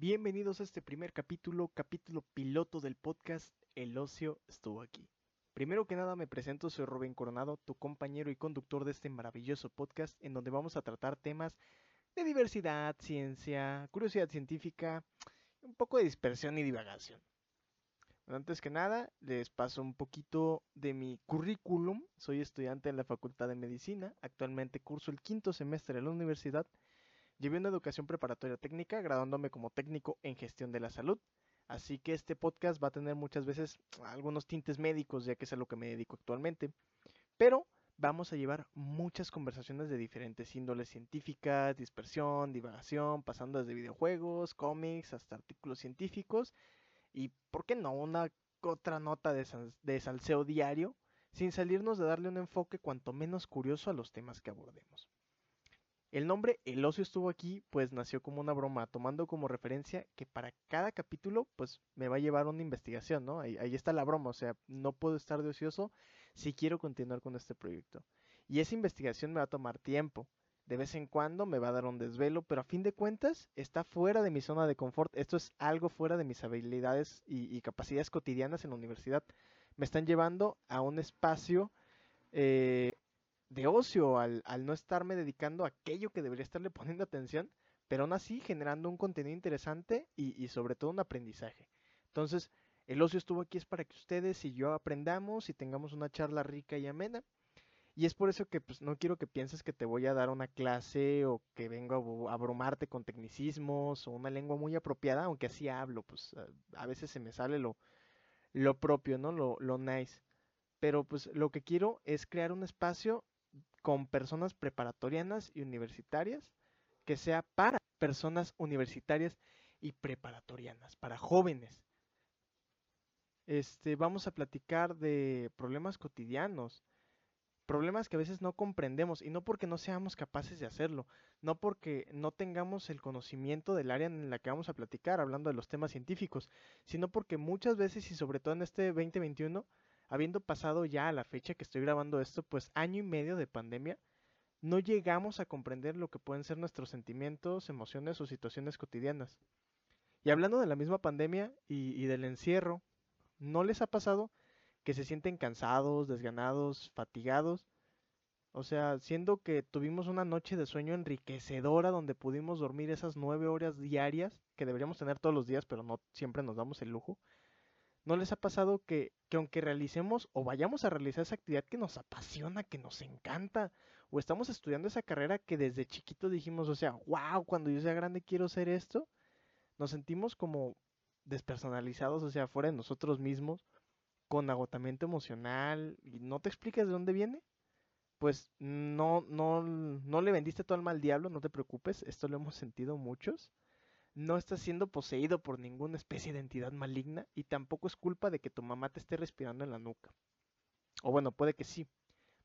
Bienvenidos a este primer capítulo, capítulo piloto del podcast El ocio estuvo aquí. Primero que nada me presento, soy Rubén Coronado, tu compañero y conductor de este maravilloso podcast en donde vamos a tratar temas de diversidad, ciencia, curiosidad científica, un poco de dispersión y divagación. antes que nada, les paso un poquito de mi currículum. Soy estudiante en la Facultad de Medicina, actualmente curso el quinto semestre de la universidad Llevé una educación preparatoria técnica, graduándome como técnico en gestión de la salud. Así que este podcast va a tener muchas veces algunos tintes médicos, ya que es a lo que me dedico actualmente. Pero vamos a llevar muchas conversaciones de diferentes índoles científicas, dispersión, divagación, pasando desde videojuegos, cómics, hasta artículos científicos. Y, ¿por qué no? Una otra nota de, de salseo diario, sin salirnos de darle un enfoque cuanto menos curioso a los temas que abordemos. El nombre El ocio estuvo aquí, pues nació como una broma, tomando como referencia que para cada capítulo, pues me va a llevar una investigación, ¿no? Ahí, está la broma, o sea, no puedo estar de ocioso si quiero continuar con este proyecto. Y esa investigación me va a tomar tiempo. De vez en cuando me va a dar un desvelo, pero a fin de cuentas está fuera de mi zona de confort. Esto es algo fuera de mis habilidades y, capacidades cotidianas en la universidad. Me están llevando a un espacio eh, de ocio al, no estarme dedicando a aquello que debería estarle poniendo atención, pero aún así generando un contenido interesante y, sobre todo un aprendizaje. Entonces, el ocio estuvo aquí es para que ustedes y yo aprendamos y tengamos una charla rica y amena. Y es por eso que pues, no quiero que pienses que te voy a dar una clase o que vengo a abrumarte con tecnicismos o una lengua muy apropiada, aunque así hablo, pues a, veces se me sale lo, lo propio, ¿no? Lo, lo nice. Pero pues lo que quiero es crear un espacio con personas preparatorianas y universitarias, que sea para personas universitarias y preparatorianas, para jóvenes. Este, vamos a platicar de problemas cotidianos, problemas que a veces no comprendemos y no porque no seamos capaces de hacerlo, no porque no tengamos el conocimiento del área en la que vamos a platicar, hablando de los temas científicos, sino porque muchas veces y sobre todo en este 2021 habiendo pasado ya a la fecha que estoy grabando esto, pues año y medio de pandemia, no llegamos a comprender lo que pueden ser nuestros sentimientos, emociones o situaciones cotidianas. Y hablando de la misma pandemia y, del encierro, ¿no les ha pasado que se sienten cansados, desganados, fatigados? O sea, siendo que tuvimos una noche de sueño enriquecedora donde pudimos dormir esas nueve horas diarias que deberíamos tener todos los días, pero no siempre nos damos el lujo. ¿No les ha pasado que, aunque realicemos o vayamos a realizar esa actividad que nos apasiona, que nos encanta, o estamos estudiando esa carrera que desde chiquito dijimos, o sea, wow, cuando yo sea grande quiero ser esto, nos sentimos como despersonalizados, o sea, fuera de nosotros mismos, con agotamiento emocional, y no te explicas de dónde viene? Pues no, no, no le vendiste todo al mal diablo, no te preocupes, esto lo hemos sentido muchos no estás siendo poseído por ninguna especie de entidad maligna y tampoco es culpa de que tu mamá te esté respirando en la nuca. O bueno, puede que sí,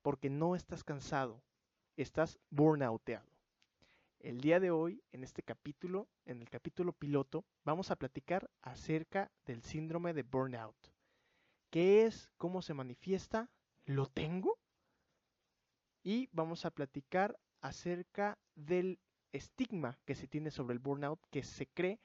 porque no estás cansado, estás burnouteado. El día de hoy, en este capítulo, en el capítulo piloto, vamos a platicar acerca del síndrome de burnout. ¿Qué es? ¿Cómo se manifiesta? ¿Lo tengo? Y vamos a platicar acerca del estigma que se tiene sobre el burnout, que se cree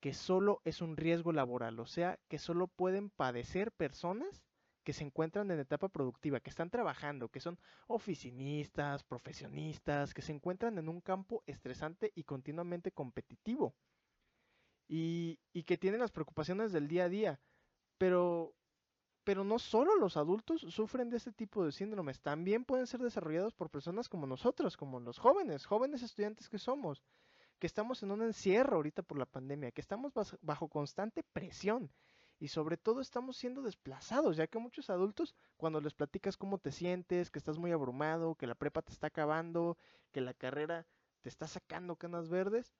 que solo es un riesgo laboral, o sea, que solo pueden padecer personas que se encuentran en etapa productiva, que están trabajando, que son oficinistas, profesionistas, que se encuentran en un campo estresante y continuamente competitivo. Y, que tienen las preocupaciones del día a día. Pero pero no solo los adultos sufren de este tipo de síndromes, también pueden ser desarrollados por personas como nosotros, como los jóvenes, jóvenes estudiantes que somos, que estamos en un encierro ahorita por la pandemia, que estamos bajo constante presión y sobre todo estamos siendo desplazados, ya que muchos adultos cuando les platicas cómo te sientes, que estás muy abrumado, que la prepa te está acabando, que la carrera te está sacando canas verdes,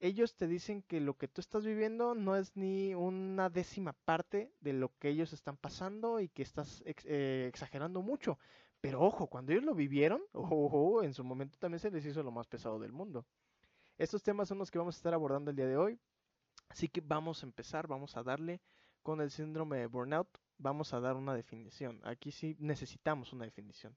ellos te dicen que lo que tú estás viviendo no es ni una décima parte de lo que ellos están pasando y que estás eh, exagerando mucho. Pero ojo, cuando ellos lo vivieron, ojo, en su momento también se les hizo lo más pesado del mundo. Estos temas son los que vamos a estar abordando el día de hoy. Así que vamos a empezar, vamos a darle con el síndrome de burnout, vamos a dar una definición. Aquí sí necesitamos una definición.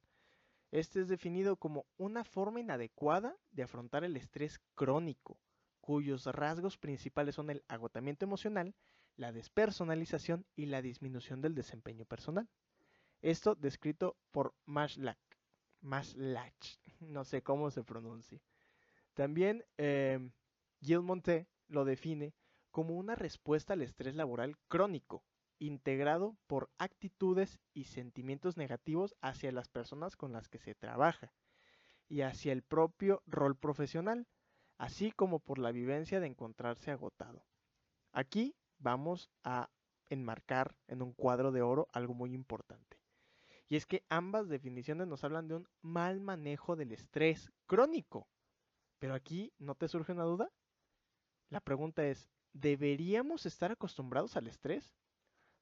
Este es definido como una forma inadecuada de afrontar el estrés crónico cuyos rasgos principales son el agotamiento emocional, la despersonalización y la disminución del desempeño personal. Esto descrito por Maslach. Maslach, no sé cómo se pronuncia. También eh, Gil Monté lo define como una respuesta al estrés laboral crónico, integrado por actitudes y sentimientos negativos hacia las personas con las que se trabaja y hacia el propio rol profesional, así como por la vivencia de encontrarse agotado. Aquí vamos a enmarcar en un cuadro de oro algo muy importante. Y es que ambas definiciones nos hablan de un mal manejo del estrés crónico. Pero aquí, ¿no te surge una duda? La pregunta es, ¿deberíamos estar acostumbrados al estrés?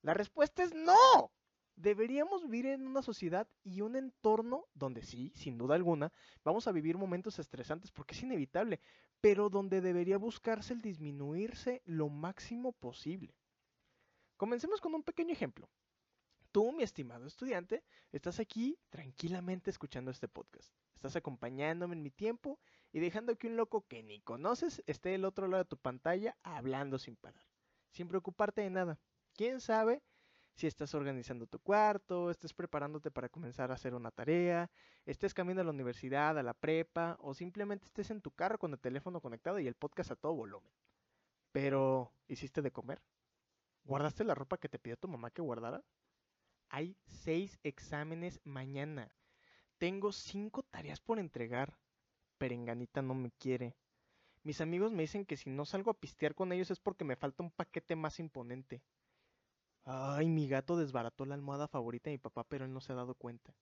La respuesta es no. Deberíamos vivir en una sociedad y un entorno donde sí, sin duda alguna, vamos a vivir momentos estresantes porque es inevitable, pero donde debería buscarse el disminuirse lo máximo posible. Comencemos con un pequeño ejemplo. Tú, mi estimado estudiante, estás aquí tranquilamente escuchando este podcast. Estás acompañándome en mi tiempo y dejando que un loco que ni conoces esté del otro lado de tu pantalla hablando sin parar, sin preocuparte de nada. ¿Quién sabe si estás organizando tu cuarto, estés preparándote para comenzar a hacer una tarea, estés cambiando a la universidad, a la prepa, o simplemente estés en tu carro con el teléfono conectado y el podcast a todo volumen. Pero, ¿hiciste de comer? ¿Guardaste la ropa que te pidió tu mamá que guardara? Hay seis exámenes mañana. Tengo cinco tareas por entregar. Perenganita no me quiere. Mis amigos me dicen que si no salgo a pistear con ellos es porque me falta un paquete más imponente. Ay, mi gato desbarató la almohada favorita de mi papá, pero él no se ha dado cuenta.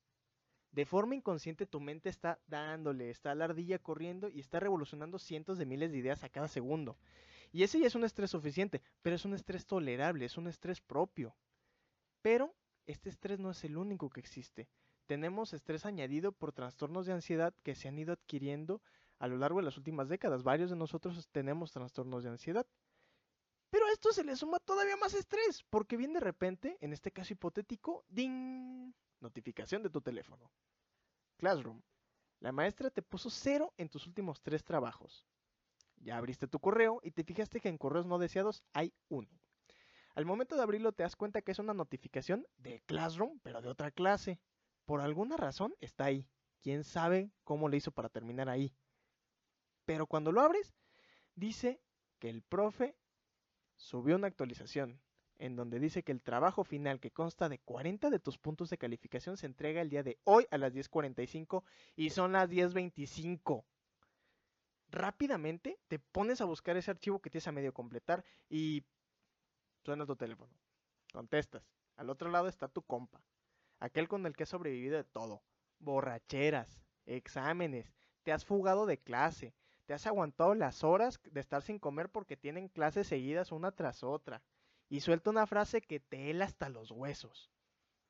De forma inconsciente tu mente está dándole, está la ardilla corriendo y está revolucionando cientos de miles de ideas a cada segundo. Y ese ya es un estrés suficiente, pero es un estrés tolerable, es un estrés propio. Pero este estrés no es el único que existe. Tenemos estrés añadido por trastornos de ansiedad que se han ido adquiriendo a lo largo de las últimas décadas. Varios de nosotros tenemos trastornos de ansiedad. A esto se le suma todavía más estrés, porque viene de repente, en este caso hipotético, ¡ding! Notificación de tu teléfono. Classroom. La maestra te puso cero en tus últimos tres trabajos. Ya abriste tu correo y te fijaste que en correos no deseados hay uno. Al momento de abrirlo te das cuenta que es una notificación de Classroom, pero de otra clase. Por alguna razón está ahí. ¿Quién sabe cómo le hizo para terminar ahí? Pero cuando lo abres, dice que el profe subió una actualización en donde dice que el trabajo final que consta de 40 de tus puntos de calificación se entrega el día de hoy a las 10.45 y son las 10.25. Rápidamente te pones a buscar ese archivo que tienes a medio completar y suena tu teléfono. Contestas. Al otro lado está tu compa, aquel con el que has sobrevivido de todo. Borracheras, exámenes, te has fugado de clase, te has aguantado las horas de estar sin comer porque tienen clases seguidas una tras otra. Y suelta una frase que te hela hasta los huesos.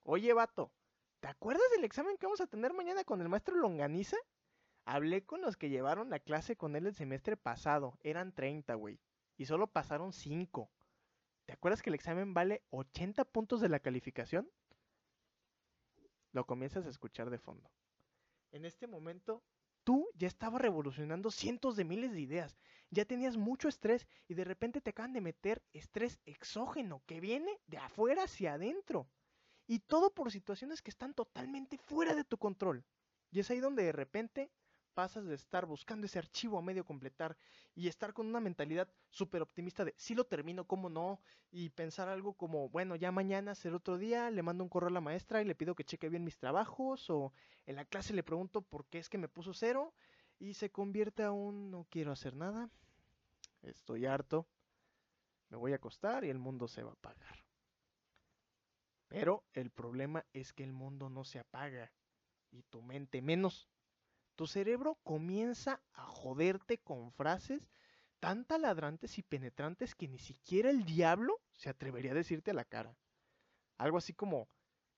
Oye, vato, ¿te acuerdas del examen que vamos a tener mañana con el maestro Longaniza? Hablé con los que llevaron la clase con él el semestre pasado. Eran 30, güey. Y solo pasaron 5. ¿Te acuerdas que el examen vale 80 puntos de la calificación? Lo comienzas a escuchar de fondo. En este momento tú ya estabas revolucionando cientos de miles de ideas, ya tenías mucho estrés y de repente te acaban de meter estrés exógeno que viene de afuera hacia adentro. Y todo por situaciones que están totalmente fuera de tu control. Y es ahí donde de repente pasas de estar buscando ese archivo a medio completar y estar con una mentalidad súper optimista de si lo termino, cómo no, y pensar algo como, bueno, ya mañana será otro día, le mando un correo a la maestra y le pido que cheque bien mis trabajos, o en la clase le pregunto por qué es que me puso cero, y se convierte a un no quiero hacer nada, estoy harto, me voy a acostar y el mundo se va a apagar. Pero el problema es que el mundo no se apaga, y tu mente menos tu cerebro comienza a joderte con frases tan taladrantes y penetrantes que ni siquiera el diablo se atrevería a decirte a la cara. Algo así como,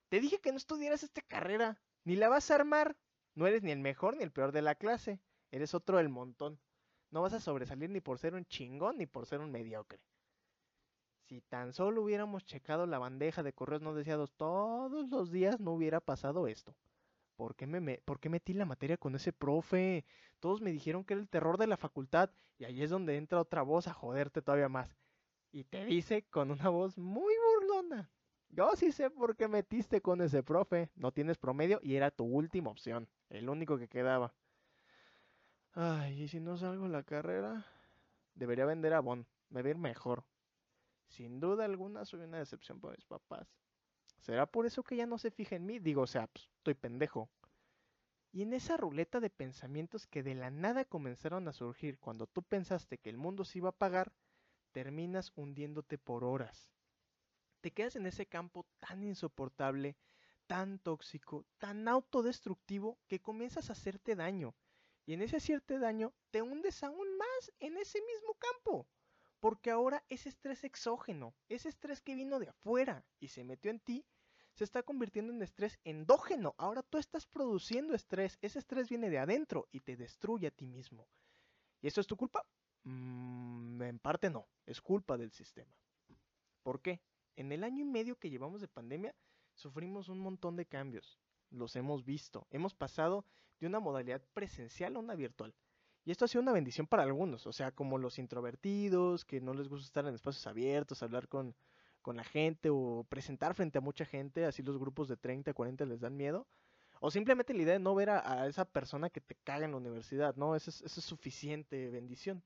te dije que no estudiaras esta carrera, ni la vas a armar, no eres ni el mejor ni el peor de la clase, eres otro del montón, no vas a sobresalir ni por ser un chingón ni por ser un mediocre. Si tan solo hubiéramos checado la bandeja de correos no deseados todos los días, no hubiera pasado esto. ¿Por qué, me, ¿Por qué metí la materia con ese profe? Todos me dijeron que era el terror de la facultad y ahí es donde entra otra voz a joderte todavía más. Y te dice con una voz muy burlona. Yo sí sé por qué metiste con ese profe. No tienes promedio y era tu última opción. El único que quedaba. Ay, ¿y si no salgo en la carrera? Debería vender a Bon. Me va a ir mejor. Sin duda alguna soy una decepción para mis papás. ¿Será por eso que ya no se fija en mí? Digo, o sea, pues, estoy pendejo. Y en esa ruleta de pensamientos que de la nada comenzaron a surgir cuando tú pensaste que el mundo se iba a apagar, terminas hundiéndote por horas. Te quedas en ese campo tan insoportable, tan tóxico, tan autodestructivo que comienzas a hacerte daño. Y en ese hacerte daño te hundes aún más en ese mismo campo. Porque ahora ese estrés exógeno, ese estrés que vino de afuera y se metió en ti, se está convirtiendo en estrés endógeno. Ahora tú estás produciendo estrés, ese estrés viene de adentro y te destruye a ti mismo. ¿Y eso es tu culpa? Mm, en parte no, es culpa del sistema. ¿Por qué? En el año y medio que llevamos de pandemia, sufrimos un montón de cambios. Los hemos visto. Hemos pasado de una modalidad presencial a una virtual. Y esto ha sido una bendición para algunos, o sea, como los introvertidos, que no les gusta estar en espacios abiertos, hablar con, con la gente o presentar frente a mucha gente, así los grupos de 30, 40 les dan miedo. O simplemente la idea de no ver a, esa persona que te caga en la universidad, ¿no? Eso es, es suficiente bendición.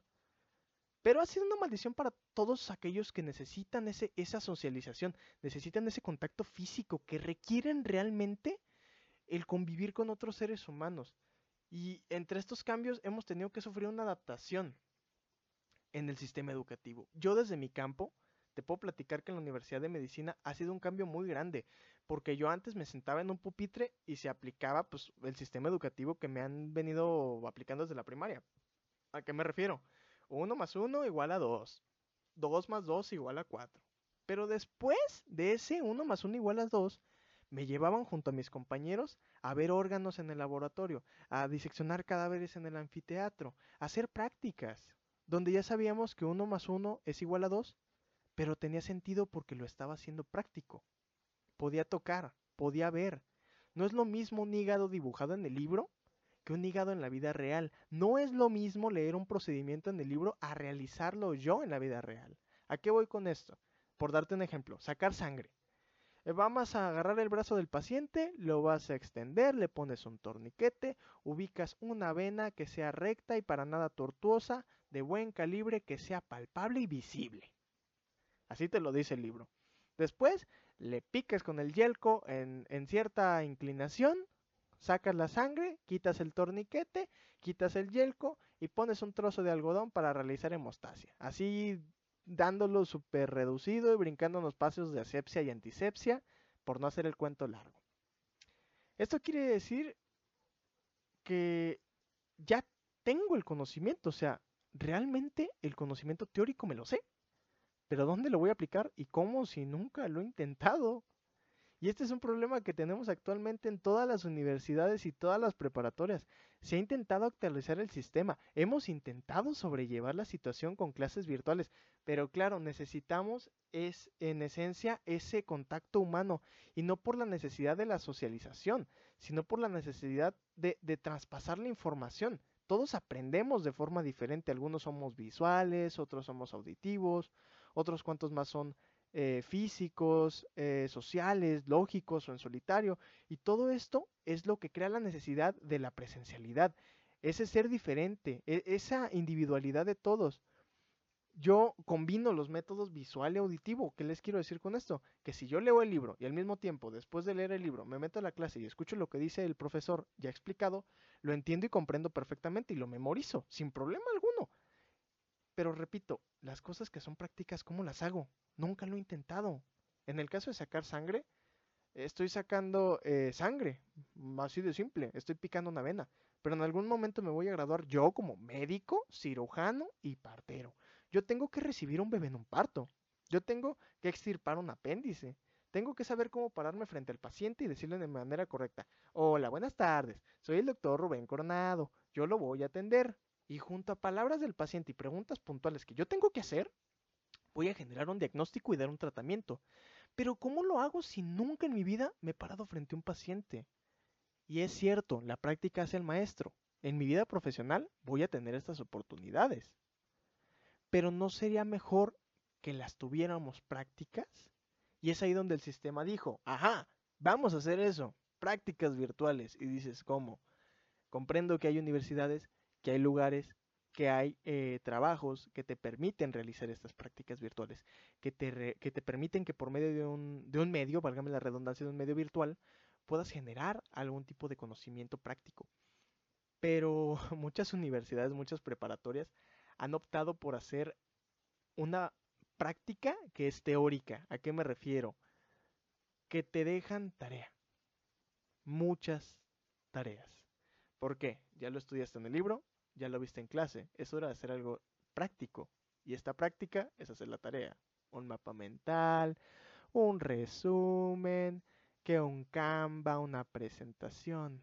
Pero ha sido una maldición para todos aquellos que necesitan ese, esa socialización, necesitan ese contacto físico, que requieren realmente el convivir con otros seres humanos. Y entre estos cambios hemos tenido que sufrir una adaptación en el sistema educativo. Yo desde mi campo te puedo platicar que en la Universidad de Medicina ha sido un cambio muy grande, porque yo antes me sentaba en un pupitre y se aplicaba pues el sistema educativo que me han venido aplicando desde la primaria. ¿A qué me refiero? 1 más 1 igual a 2. 2 más 2 igual a 4. Pero después de ese 1 más 1 igual a 2, me llevaban junto a mis compañeros a ver órganos en el laboratorio, a diseccionar cadáveres en el anfiteatro, a hacer prácticas, donde ya sabíamos que 1 más 1 es igual a 2, pero tenía sentido porque lo estaba haciendo práctico. Podía tocar, podía ver. No es lo mismo un hígado dibujado en el libro que un hígado en la vida real. No es lo mismo leer un procedimiento en el libro a realizarlo yo en la vida real. ¿A qué voy con esto? Por darte un ejemplo, sacar sangre. Eh, vamos a agarrar el brazo del paciente, lo vas a extender, le pones un torniquete, ubicas una vena que sea recta y para nada tortuosa, de buen calibre, que sea palpable y visible. Así te lo dice el libro. Después le piques con el yelco en, en cierta inclinación sacas la sangre, quitas el torniquete, quitas el yelco y pones un trozo de algodón para realizar hemostasia. Así dándolo súper reducido y brincando los pasos de asepsia y antisepsia por no hacer el cuento largo. Esto quiere decir que ya tengo el conocimiento, o sea, realmente el conocimiento teórico me lo sé. Pero ¿dónde lo voy a aplicar y cómo si nunca lo he intentado? Y este es un problema que tenemos actualmente en todas las universidades y todas las preparatorias. Se ha intentado actualizar el sistema, hemos intentado sobrellevar la situación con clases virtuales, pero claro, necesitamos es en esencia ese contacto humano y no por la necesidad de la socialización, sino por la necesidad de, de traspasar la información. Todos aprendemos de forma diferente, algunos somos visuales, otros somos auditivos, otros cuantos más son eh, físicos, eh, sociales, lógicos o en solitario. Y todo esto es lo que crea la necesidad de la presencialidad, ese ser diferente, e, esa individualidad de todos. Yo combino los métodos visual y auditivo. ¿Qué les quiero decir con esto? Que si yo leo el libro y al mismo tiempo, después de leer el libro, me meto a la clase y escucho lo que dice el profesor ya explicado, lo entiendo y comprendo perfectamente y lo memorizo sin problema alguno. Pero repito, las cosas que son prácticas, ¿cómo las hago? Nunca lo he intentado. En el caso de sacar sangre, estoy sacando eh, sangre, así de simple, estoy picando una vena. Pero en algún momento me voy a graduar yo como médico, cirujano y partero. Yo tengo que recibir un bebé en un parto. Yo tengo que extirpar un apéndice. Tengo que saber cómo pararme frente al paciente y decirle de manera correcta. Hola, buenas tardes. Soy el doctor Rubén Coronado. Yo lo voy a atender. Y junto a palabras del paciente y preguntas puntuales que yo tengo que hacer, voy a generar un diagnóstico y dar un tratamiento. Pero ¿cómo lo hago si nunca en mi vida me he parado frente a un paciente? Y es cierto, la práctica hace el maestro. En mi vida profesional voy a tener estas oportunidades. Pero ¿no sería mejor que las tuviéramos prácticas? Y es ahí donde el sistema dijo, ajá, vamos a hacer eso, prácticas virtuales. Y dices, ¿cómo? Comprendo que hay universidades, que hay lugares, que hay eh, trabajos que te permiten realizar estas prácticas virtuales, que te, que te permiten que por medio de un, de un medio, válgame la redundancia de un medio virtual, puedas generar algún tipo de conocimiento práctico. Pero muchas universidades, muchas preparatorias han optado por hacer una práctica que es teórica. ¿A qué me refiero? Que te dejan tarea. Muchas tareas. ¿Por qué? Ya lo estudiaste en el libro, ya lo viste en clase, es hora de hacer algo práctico. Y esta práctica es hacer la tarea. Un mapa mental, un resumen, que un Canva, una presentación.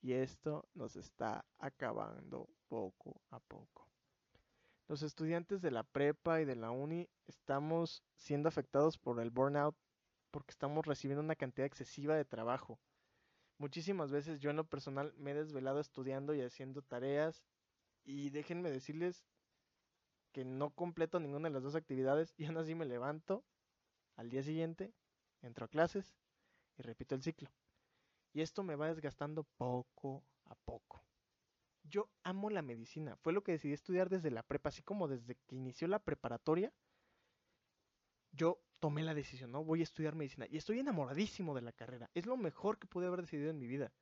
Y esto nos está acabando poco a poco. Los estudiantes de la prepa y de la uni estamos siendo afectados por el burnout porque estamos recibiendo una cantidad excesiva de trabajo. Muchísimas veces yo en lo personal me he desvelado estudiando y haciendo tareas y déjenme decirles que no completo ninguna de las dos actividades y aún así me levanto al día siguiente, entro a clases y repito el ciclo. Y esto me va desgastando poco a poco. Yo amo la medicina, fue lo que decidí estudiar desde la prepa, así como desde que inició la preparatoria. Yo tomé la decisión, ¿no? Voy a estudiar medicina. Y estoy enamoradísimo de la carrera. Es lo mejor que pude haber decidido en mi vida.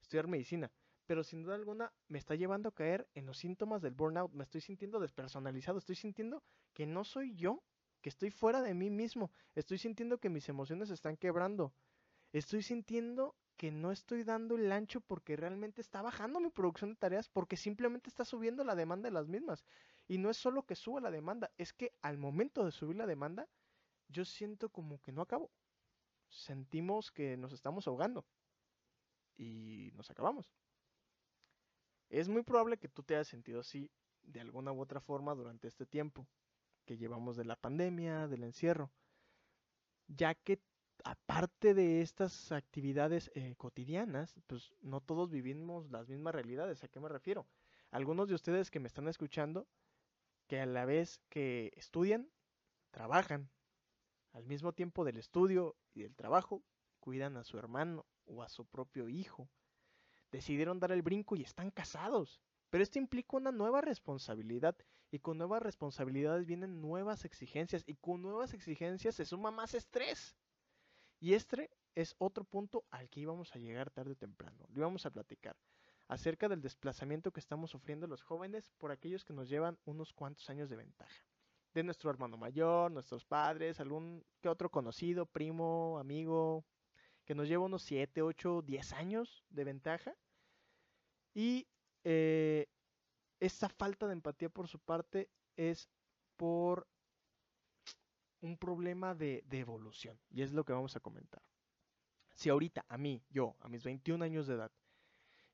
Estudiar medicina. Pero sin duda alguna me está llevando a caer en los síntomas del burnout. Me estoy sintiendo despersonalizado. Estoy sintiendo que no soy yo. Que estoy fuera de mí mismo. Estoy sintiendo que mis emociones están quebrando. Estoy sintiendo que no estoy dando el ancho porque realmente está bajando mi producción de tareas porque simplemente está subiendo la demanda de las mismas. Y no es solo que suba la demanda, es que al momento de subir la demanda yo siento como que no acabo. Sentimos que nos estamos ahogando y nos acabamos. Es muy probable que tú te hayas sentido así de alguna u otra forma durante este tiempo que llevamos de la pandemia, del encierro, ya que aparte de estas actividades eh, cotidianas, pues no todos vivimos las mismas realidades. ¿A qué me refiero? Algunos de ustedes que me están escuchando, que a la vez que estudian, trabajan, al mismo tiempo del estudio y del trabajo, cuidan a su hermano o a su propio hijo. Decidieron dar el brinco y están casados. Pero esto implica una nueva responsabilidad y con nuevas responsabilidades vienen nuevas exigencias y con nuevas exigencias se suma más estrés. Y este es otro punto al que íbamos a llegar tarde o temprano. Lo íbamos a platicar acerca del desplazamiento que estamos sufriendo los jóvenes por aquellos que nos llevan unos cuantos años de ventaja de nuestro hermano mayor, nuestros padres, algún que otro conocido, primo, amigo, que nos lleva unos 7, 8, 10 años de ventaja. Y eh, esa falta de empatía por su parte es por un problema de, evolución. Y es lo que vamos a comentar. Si ahorita a mí, yo, a mis 21 años de edad,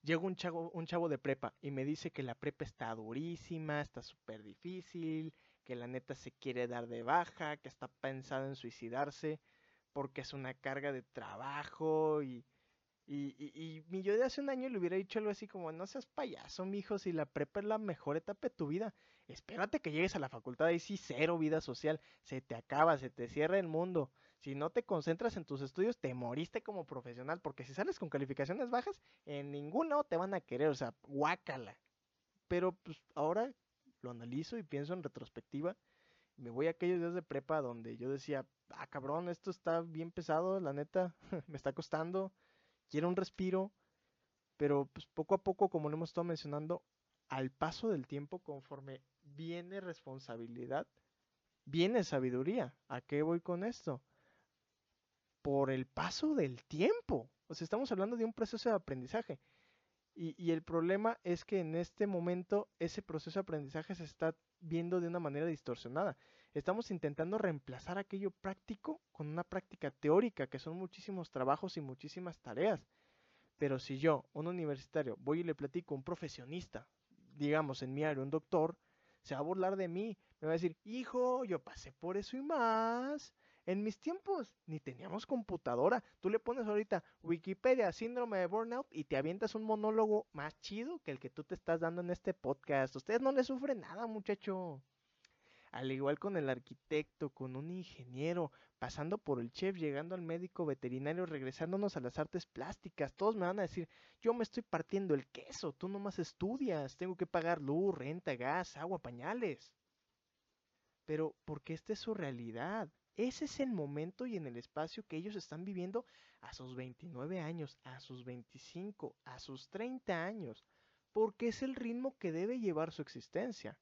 llega un chavo, un chavo de prepa y me dice que la prepa está durísima, está súper difícil, que la neta se quiere dar de baja, que está pensado en suicidarse porque es una carga de trabajo y, y, y, y, yo de hace un año le hubiera dicho algo así como, no seas payaso, mijo, si la prepa es la mejor etapa de tu vida, espérate que llegues a la facultad y sí, cero vida social, se te acaba, se te cierra el mundo. Si no te concentras en tus estudios, te moriste como profesional, porque si sales con calificaciones bajas, en ningún te van a querer, o sea, guácala. Pero pues ahora lo analizo y pienso en retrospectiva. Me voy a aquellos días de prepa donde yo decía, ah, cabrón, esto está bien pesado, la neta, me está costando, quiero un respiro. Pero pues poco a poco, como lo hemos estado mencionando, al paso del tiempo, conforme viene responsabilidad, viene sabiduría. ¿A qué voy con esto? Por el paso del tiempo. O sea, estamos hablando de un proceso de aprendizaje. Y, el problema es que en este momento ese proceso de aprendizaje se está viendo de una manera distorsionada. Estamos intentando reemplazar aquello práctico con una práctica teórica, que son muchísimos trabajos y muchísimas tareas. Pero si yo, un universitario, voy y le platico a un profesionista, digamos en mi área, un doctor, se va a burlar de mí. Me va a decir, hijo, yo pasé por eso y más. En mis tiempos ni teníamos computadora. Tú le pones ahorita Wikipedia, síndrome de burnout y te avientas un monólogo más chido que el que tú te estás dando en este podcast. Ustedes no le sufren nada, muchacho. Al igual con el arquitecto, con un ingeniero, pasando por el chef, llegando al médico veterinario, regresándonos a las artes plásticas. Todos me van a decir, yo me estoy partiendo el queso, tú nomás estudias, tengo que pagar luz, renta, gas, agua, pañales. Pero porque esta es su realidad. Ese es el momento y en el espacio que ellos están viviendo a sus 29 años, a sus 25, a sus 30 años, porque es el ritmo que debe llevar su existencia.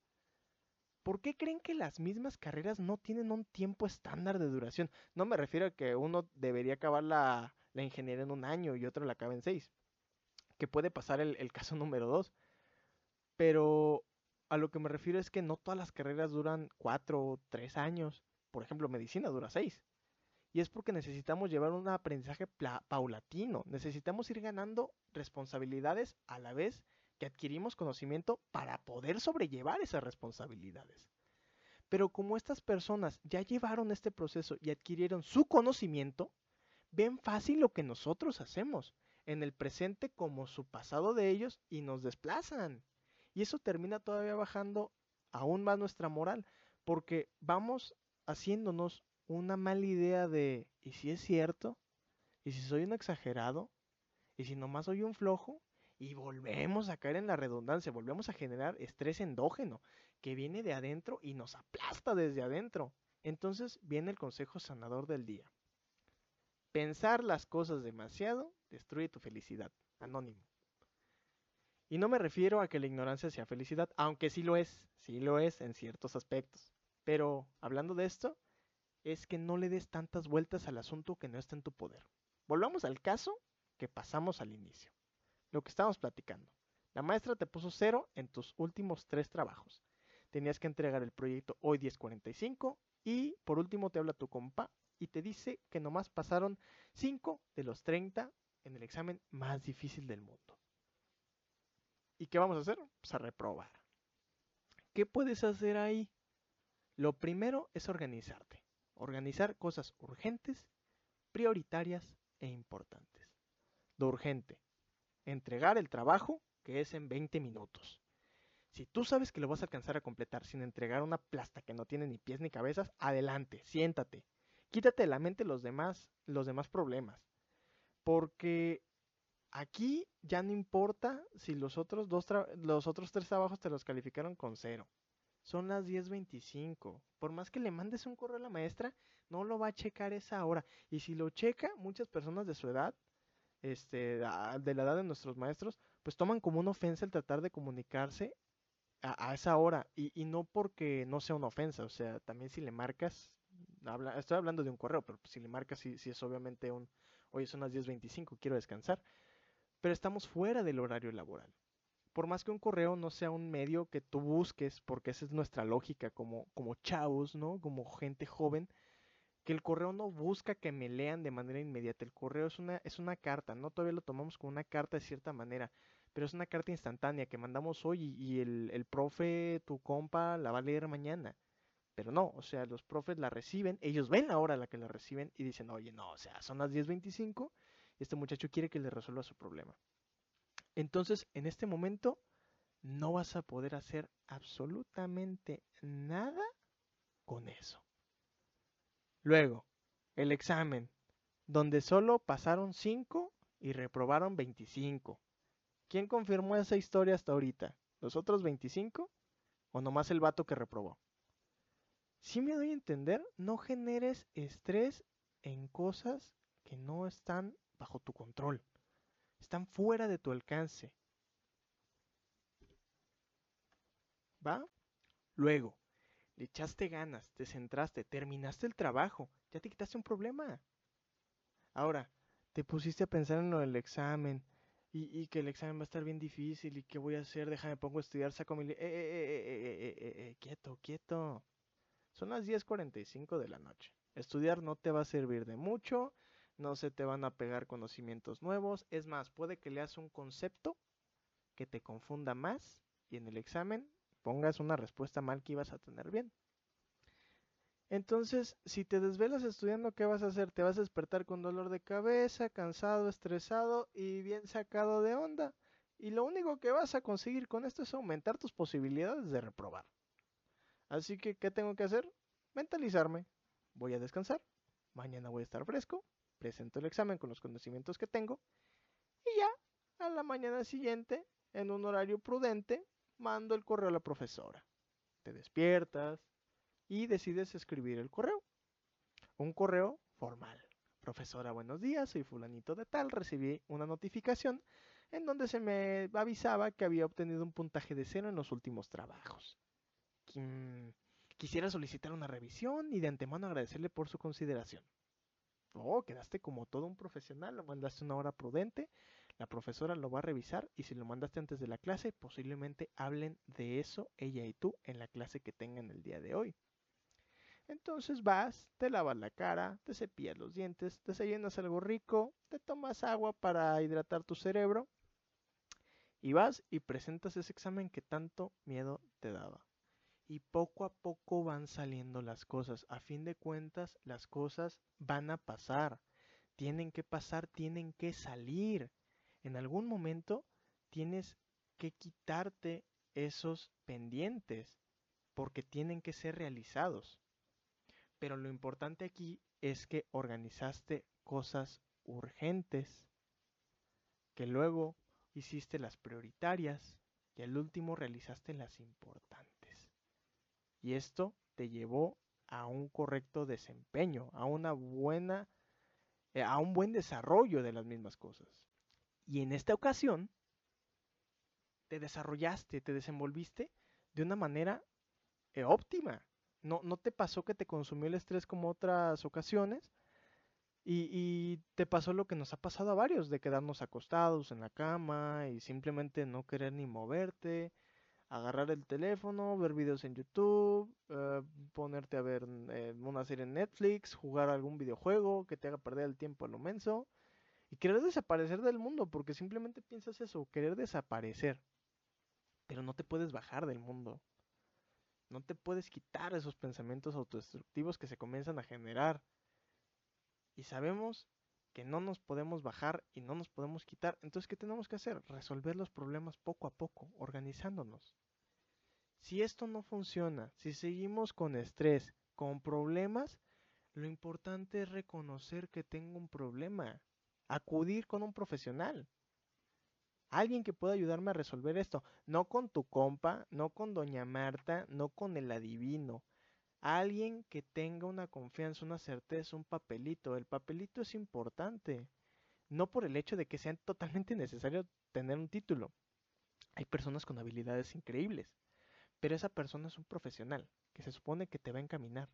¿Por qué creen que las mismas carreras no tienen un tiempo estándar de duración? No me refiero a que uno debería acabar la, ingeniería en un año y otro la acaba en seis, que puede pasar el, el caso número dos. Pero a lo que me refiero es que no todas las carreras duran cuatro o tres años por ejemplo, medicina dura seis. Y es porque necesitamos llevar un aprendizaje paulatino. Necesitamos ir ganando responsabilidades a la vez que adquirimos conocimiento para poder sobrellevar esas responsabilidades. Pero como estas personas ya llevaron este proceso y adquirieron su conocimiento, ven fácil lo que nosotros hacemos en el presente como su pasado de ellos y nos desplazan. Y eso termina todavía bajando aún más nuestra moral, porque vamos haciéndonos una mala idea de, ¿y si es cierto? ¿Y si soy un exagerado? ¿Y si nomás soy un flojo? Y volvemos a caer en la redundancia, volvemos a generar estrés endógeno que viene de adentro y nos aplasta desde adentro. Entonces viene el consejo sanador del día. Pensar las cosas demasiado destruye tu felicidad. Anónimo. Y no me refiero a que la ignorancia sea felicidad, aunque sí lo es, sí lo es en ciertos aspectos. Pero hablando de esto, es que no le des tantas vueltas al asunto que no está en tu poder. Volvamos al caso que pasamos al inicio. Lo que estábamos platicando. La maestra te puso cero en tus últimos tres trabajos. Tenías que entregar el proyecto hoy 10.45 y por último te habla tu compa y te dice que nomás pasaron 5 de los 30 en el examen más difícil del mundo. ¿Y qué vamos a hacer? Pues a reprobar. ¿Qué puedes hacer ahí? Lo primero es organizarte. Organizar cosas urgentes, prioritarias e importantes. Lo urgente. Entregar el trabajo que es en 20 minutos. Si tú sabes que lo vas a alcanzar a completar sin entregar una plasta que no tiene ni pies ni cabezas, adelante, siéntate. Quítate de la mente los demás, los demás problemas. Porque aquí ya no importa si los otros, dos los otros tres trabajos te los calificaron con cero. Son las 10.25. Por más que le mandes un correo a la maestra, no lo va a checar esa hora. Y si lo checa, muchas personas de su edad, este, de la edad de nuestros maestros, pues toman como una ofensa el tratar de comunicarse a, esa hora. Y, no porque no sea una ofensa, o sea, también si le marcas, estoy hablando de un correo, pero si le marcas, si, es obviamente un, oye, son las 10.25, quiero descansar. Pero estamos fuera del horario laboral por más que un correo no sea un medio que tú busques, porque esa es nuestra lógica como, como chavos, ¿no? Como gente joven, que el correo no busca que me lean de manera inmediata. El correo es una, es una carta, ¿no? Todavía lo tomamos como una carta de cierta manera, pero es una carta instantánea que mandamos hoy y, el, el profe, tu compa, la va a leer mañana. Pero no, o sea, los profes la reciben, ellos ven la hora a la que la reciben y dicen, oye, no, o sea, son las 10.25 y este muchacho quiere que le resuelva su problema. Entonces, en este momento, no vas a poder hacer absolutamente nada con eso. Luego, el examen, donde solo pasaron 5 y reprobaron 25. ¿Quién confirmó esa historia hasta ahorita? ¿Los otros 25? ¿O nomás el vato que reprobó? Si me doy a entender, no generes estrés en cosas que no están bajo tu control están fuera de tu alcance. ¿Va? Luego, le echaste ganas, te centraste, terminaste el trabajo, ya te quitaste un problema. Ahora, te pusiste a pensar en lo del examen y, que el examen va a estar bien difícil y qué voy a hacer, déjame pongo a estudiar, saco mi... Eh, eh, eh, quieto, quieto. Son las 10.45 de la noche. Estudiar no te va a servir de mucho no se te van a pegar conocimientos nuevos. Es más, puede que leas un concepto que te confunda más y en el examen pongas una respuesta mal que ibas a tener bien. Entonces, si te desvelas estudiando, ¿qué vas a hacer? Te vas a despertar con dolor de cabeza, cansado, estresado y bien sacado de onda. Y lo único que vas a conseguir con esto es aumentar tus posibilidades de reprobar. Así que, ¿qué tengo que hacer? Mentalizarme. Voy a descansar. Mañana voy a estar fresco. Presento el examen con los conocimientos que tengo. Y ya, a la mañana siguiente, en un horario prudente, mando el correo a la profesora. Te despiertas, y decides escribir el correo. Un correo formal. Profesora, buenos días, soy fulanito de tal, recibí una notificación en donde se me avisaba que había obtenido un puntaje de cero en los últimos trabajos. Quisiera solicitar una revisión y de antemano agradecerle por su consideración. Oh, quedaste como todo un profesional, lo mandaste una hora prudente, la profesora lo va a revisar y si lo mandaste antes de la clase, posiblemente hablen de eso ella y tú en la clase que tengan el día de hoy. Entonces vas, te lavas la cara, te cepillas los dientes, te desayunas algo rico, te tomas agua para hidratar tu cerebro y vas y presentas ese examen que tanto miedo te daba. Y poco a poco van saliendo las cosas. A fin de cuentas, las cosas van a pasar. Tienen que pasar, tienen que salir. En algún momento tienes que quitarte esos pendientes porque tienen que ser realizados. Pero lo importante aquí es que organizaste cosas urgentes, que luego hiciste las prioritarias y al último realizaste las importantes. Y esto te llevó a un correcto desempeño, a una buena eh, a un buen desarrollo de las mismas cosas. Y en esta ocasión te desarrollaste, te desenvolviste de una manera eh, óptima, no, no te pasó que te consumió el estrés como otras ocasiones. Y, te pasó lo que nos ha pasado a varios, de quedarnos acostados en la cama y simplemente no querer ni moverte, agarrar el teléfono, ver videos en YouTube, eh, ponerte a ver eh, una serie en Netflix, jugar algún videojuego que te haga perder el tiempo a lo menso y querer desaparecer del mundo porque simplemente piensas eso, querer desaparecer. Pero no te puedes bajar del mundo. No te puedes quitar esos pensamientos autodestructivos que se comienzan a generar. Y sabemos que no nos podemos bajar y no nos podemos quitar. Entonces, ¿qué tenemos que hacer? Resolver los problemas poco a poco, organizándonos. Si esto no funciona, si seguimos con estrés, con problemas, lo importante es reconocer que tengo un problema, acudir con un profesional. Alguien que pueda ayudarme a resolver esto. No con tu compa, no con doña Marta, no con el adivino. Alguien que tenga una confianza, una certeza, un papelito. El papelito es importante. No por el hecho de que sea totalmente necesario tener un título. Hay personas con habilidades increíbles. Pero esa persona es un profesional que se supone que te va a encaminar.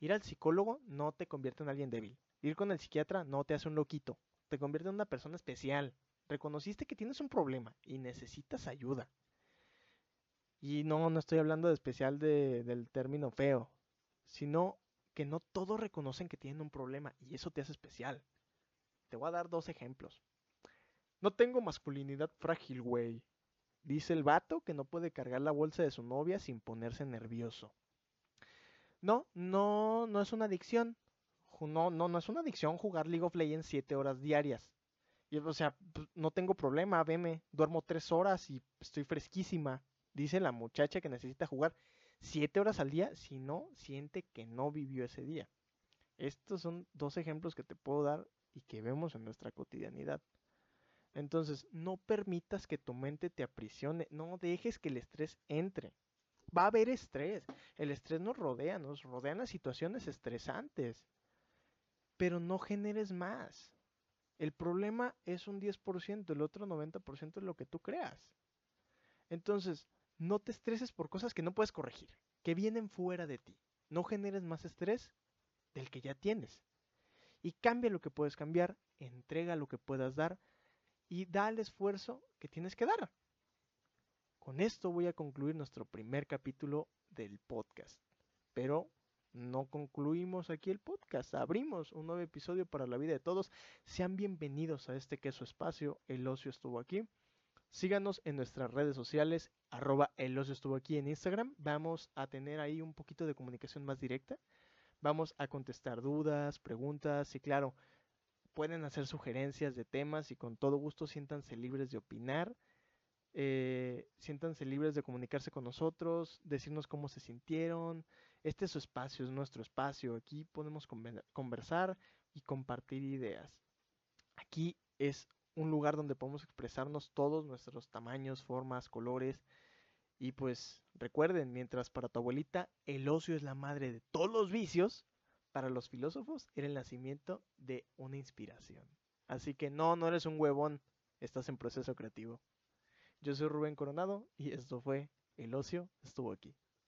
Ir al psicólogo no te convierte en alguien débil. Ir con el psiquiatra no te hace un loquito. Te convierte en una persona especial, reconociste que tienes un problema y necesitas ayuda. Y no, no estoy hablando de especial del término feo, sino que no todos reconocen que tienen un problema y eso te hace especial. Te voy a dar dos ejemplos. No tengo masculinidad frágil, güey. Dice el vato que no puede cargar la bolsa de su novia sin ponerse nervioso. No, no, no es una adicción. No, no, no es una adicción jugar League of Legends 7 horas diarias. O sea, pues, no tengo problema, veme, duermo tres horas y estoy fresquísima. Dice la muchacha que necesita jugar siete horas al día si no siente que no vivió ese día. Estos son dos ejemplos que te puedo dar y que vemos en nuestra cotidianidad. Entonces, no permitas que tu mente te aprisione, no dejes que el estrés entre. Va a haber estrés, el estrés nos rodea, nos rodean las situaciones estresantes, pero no generes más. El problema es un 10%, el otro 90% es lo que tú creas. Entonces, no te estreses por cosas que no puedes corregir, que vienen fuera de ti. No generes más estrés del que ya tienes. Y cambia lo que puedes cambiar, entrega lo que puedas dar y da el esfuerzo que tienes que dar. Con esto voy a concluir nuestro primer capítulo del podcast. Pero no concluimos aquí el podcast, abrimos un nuevo episodio para la vida de todos. Sean bienvenidos a este queso espacio, el ocio estuvo aquí. Síganos en nuestras redes sociales, arroba el estuvo aquí en Instagram. Vamos a tener ahí un poquito de comunicación más directa. Vamos a contestar dudas, preguntas y claro, pueden hacer sugerencias de temas y con todo gusto siéntanse libres de opinar. Eh, siéntanse libres de comunicarse con nosotros, decirnos cómo se sintieron. Este es su espacio, es nuestro espacio. Aquí podemos conversar y compartir ideas. Aquí es un lugar donde podemos expresarnos todos nuestros tamaños, formas, colores. Y pues recuerden, mientras para tu abuelita el ocio es la madre de todos los vicios, para los filósofos era el nacimiento de una inspiración. Así que no, no eres un huevón, estás en proceso creativo. Yo soy Rubén Coronado y esto fue El ocio estuvo aquí.